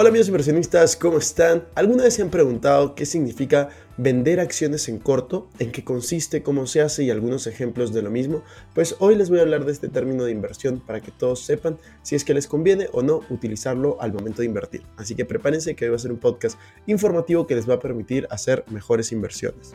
Hola amigos inversionistas, ¿cómo están? ¿Alguna vez se han preguntado qué significa vender acciones en corto? ¿En qué consiste? ¿Cómo se hace? Y algunos ejemplos de lo mismo. Pues hoy les voy a hablar de este término de inversión para que todos sepan si es que les conviene o no utilizarlo al momento de invertir. Así que prepárense que hoy va a ser un podcast informativo que les va a permitir hacer mejores inversiones.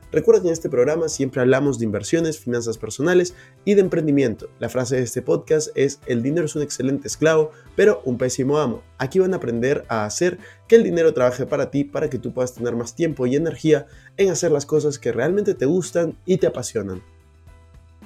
Recuerda que en este programa siempre hablamos de inversiones, finanzas personales y de emprendimiento. La frase de este podcast es, el dinero es un excelente esclavo, pero un pésimo amo. Aquí van a aprender a hacer que el dinero trabaje para ti para que tú puedas tener más tiempo y energía en hacer las cosas que realmente te gustan y te apasionan.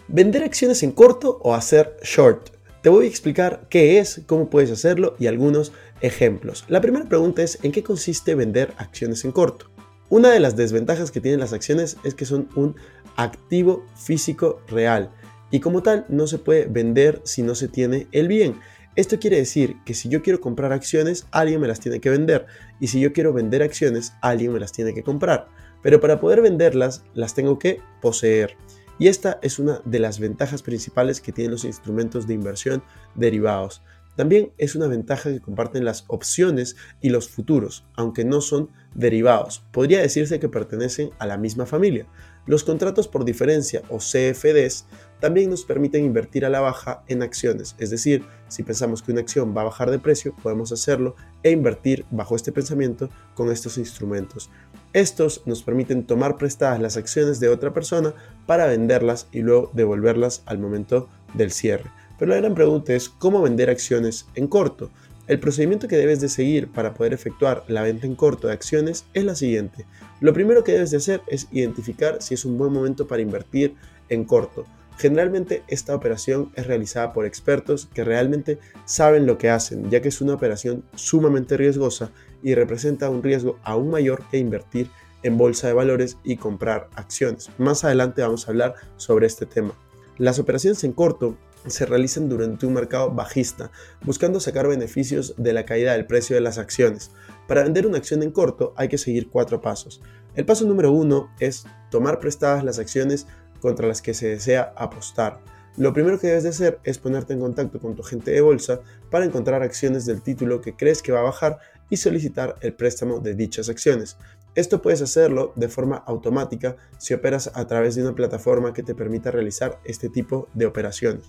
¿Vender acciones en corto o hacer short? Te voy a explicar qué es, cómo puedes hacerlo y algunos ejemplos. La primera pregunta es ¿en qué consiste vender acciones en corto? Una de las desventajas que tienen las acciones es que son un activo físico real y como tal no se puede vender si no se tiene el bien. Esto quiere decir que si yo quiero comprar acciones, alguien me las tiene que vender y si yo quiero vender acciones, alguien me las tiene que comprar. Pero para poder venderlas, las tengo que poseer. Y esta es una de las ventajas principales que tienen los instrumentos de inversión derivados. También es una ventaja que comparten las opciones y los futuros, aunque no son derivados. Podría decirse que pertenecen a la misma familia. Los contratos por diferencia o CFDs también nos permiten invertir a la baja en acciones, es decir, si pensamos que una acción va a bajar de precio, podemos hacerlo e invertir bajo este pensamiento con estos instrumentos. Estos nos permiten tomar prestadas las acciones de otra persona para venderlas y luego devolverlas al momento del cierre. Pero la gran pregunta es cómo vender acciones en corto. El procedimiento que debes de seguir para poder efectuar la venta en corto de acciones es la siguiente. Lo primero que debes de hacer es identificar si es un buen momento para invertir en corto. Generalmente esta operación es realizada por expertos que realmente saben lo que hacen, ya que es una operación sumamente riesgosa y representa un riesgo aún mayor que invertir en bolsa de valores y comprar acciones. Más adelante vamos a hablar sobre este tema. Las operaciones en corto se realizan durante un mercado bajista, buscando sacar beneficios de la caída del precio de las acciones. Para vender una acción en corto hay que seguir cuatro pasos. El paso número uno es tomar prestadas las acciones contra las que se desea apostar. Lo primero que debes de hacer es ponerte en contacto con tu agente de bolsa para encontrar acciones del título que crees que va a bajar y solicitar el préstamo de dichas acciones. Esto puedes hacerlo de forma automática si operas a través de una plataforma que te permita realizar este tipo de operaciones.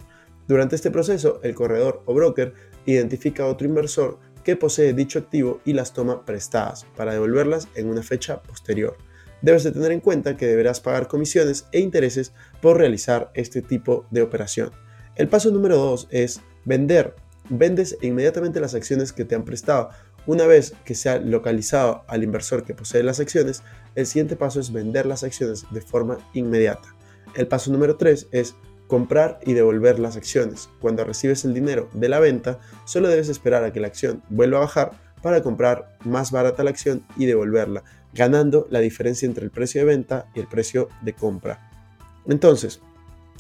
Durante este proceso, el corredor o broker identifica a otro inversor que posee dicho activo y las toma prestadas para devolverlas en una fecha posterior. Debes de tener en cuenta que deberás pagar comisiones e intereses por realizar este tipo de operación. El paso número 2 es vender. Vendes inmediatamente las acciones que te han prestado. Una vez que se ha localizado al inversor que posee las acciones, el siguiente paso es vender las acciones de forma inmediata. El paso número 3 es comprar y devolver las acciones. Cuando recibes el dinero de la venta, solo debes esperar a que la acción vuelva a bajar para comprar más barata la acción y devolverla, ganando la diferencia entre el precio de venta y el precio de compra. Entonces,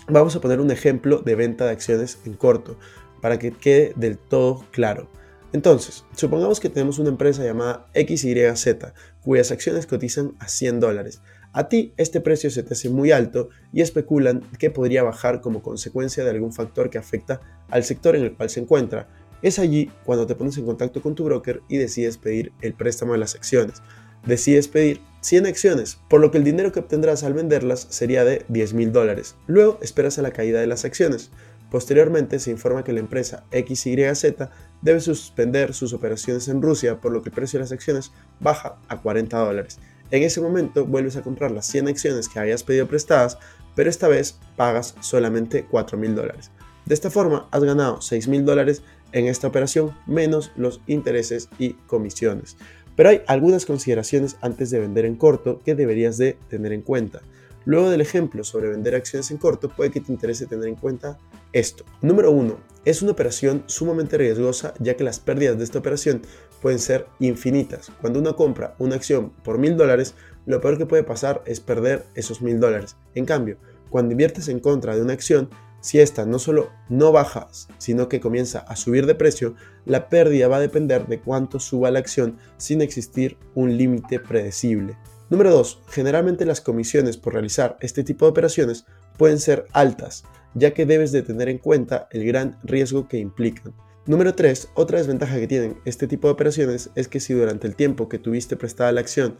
vamos a poner un ejemplo de venta de acciones en corto para que quede del todo claro. Entonces, supongamos que tenemos una empresa llamada XYZ, cuyas acciones cotizan a 100 dólares. A ti este precio se te hace muy alto y especulan que podría bajar como consecuencia de algún factor que afecta al sector en el cual se encuentra. Es allí cuando te pones en contacto con tu broker y decides pedir el préstamo de las acciones. Decides pedir 100 acciones, por lo que el dinero que obtendrás al venderlas sería de 10 mil dólares. Luego esperas a la caída de las acciones. Posteriormente se informa que la empresa XYZ debe suspender sus operaciones en Rusia, por lo que el precio de las acciones baja a 40 dólares. En ese momento vuelves a comprar las 100 acciones que habías pedido prestadas, pero esta vez pagas solamente 4 mil dólares. De esta forma has ganado 6 mil dólares en esta operación menos los intereses y comisiones. Pero hay algunas consideraciones antes de vender en corto que deberías de tener en cuenta. Luego del ejemplo sobre vender acciones en corto, puede que te interese tener en cuenta esto. Número 1. Es una operación sumamente riesgosa ya que las pérdidas de esta operación pueden ser infinitas. Cuando uno compra una acción por mil dólares, lo peor que puede pasar es perder esos mil dólares. En cambio, cuando inviertes en contra de una acción, si esta no solo no baja, sino que comienza a subir de precio, la pérdida va a depender de cuánto suba la acción sin existir un límite predecible. Número 2. Generalmente las comisiones por realizar este tipo de operaciones pueden ser altas, ya que debes de tener en cuenta el gran riesgo que implican. Número 3. Otra desventaja que tienen este tipo de operaciones es que si durante el tiempo que tuviste prestada la acción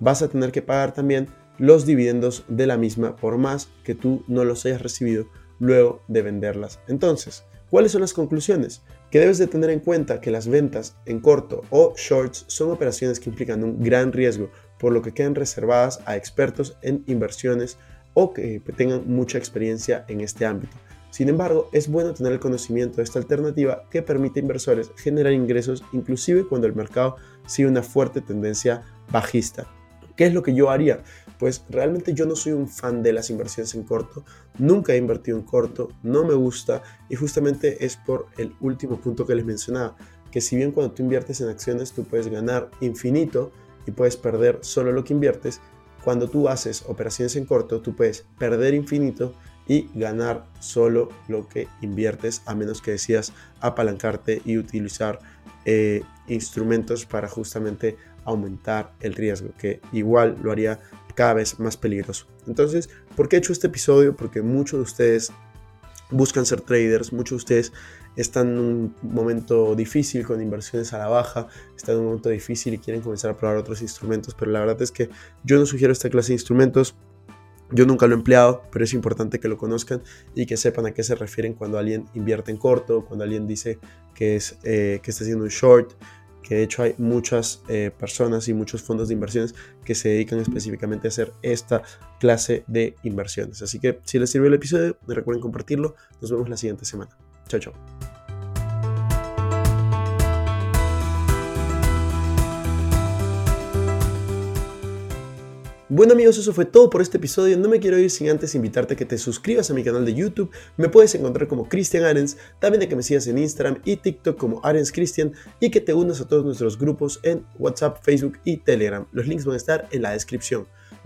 vas a tener que pagar también los dividendos de la misma por más que tú no los hayas recibido luego de venderlas. Entonces, ¿cuáles son las conclusiones? Que debes de tener en cuenta que las ventas en corto o shorts son operaciones que implican un gran riesgo, por lo que quedan reservadas a expertos en inversiones o que tengan mucha experiencia en este ámbito. Sin embargo, es bueno tener el conocimiento de esta alternativa que permite a inversores generar ingresos inclusive cuando el mercado sigue una fuerte tendencia bajista. ¿Qué es lo que yo haría? Pues realmente yo no soy un fan de las inversiones en corto, nunca he invertido en corto, no me gusta y justamente es por el último punto que les mencionaba, que si bien cuando tú inviertes en acciones tú puedes ganar infinito y puedes perder solo lo que inviertes, cuando tú haces operaciones en corto tú puedes perder infinito y ganar solo lo que inviertes a menos que decidas apalancarte y utilizar eh, instrumentos para justamente aumentar el riesgo, que igual lo haría cada vez más peligroso. Entonces, ¿por qué he hecho este episodio? Porque muchos de ustedes buscan ser traders, muchos de ustedes están en un momento difícil con inversiones a la baja, están en un momento difícil y quieren comenzar a probar otros instrumentos, pero la verdad es que yo no sugiero esta clase de instrumentos. Yo nunca lo he empleado, pero es importante que lo conozcan y que sepan a qué se refieren cuando alguien invierte en corto, cuando alguien dice que, es, eh, que está haciendo un short, que de hecho hay muchas eh, personas y muchos fondos de inversiones que se dedican específicamente a hacer esta clase de inversiones. Así que si les sirvió el episodio, recuerden compartirlo. Nos vemos la siguiente semana. Chao, chao. Bueno amigos, eso fue todo por este episodio. No me quiero ir sin antes invitarte a que te suscribas a mi canal de YouTube. Me puedes encontrar como Cristian Arens, también de que me sigas en Instagram y TikTok como Arens Cristian y que te unas a todos nuestros grupos en WhatsApp, Facebook y Telegram. Los links van a estar en la descripción.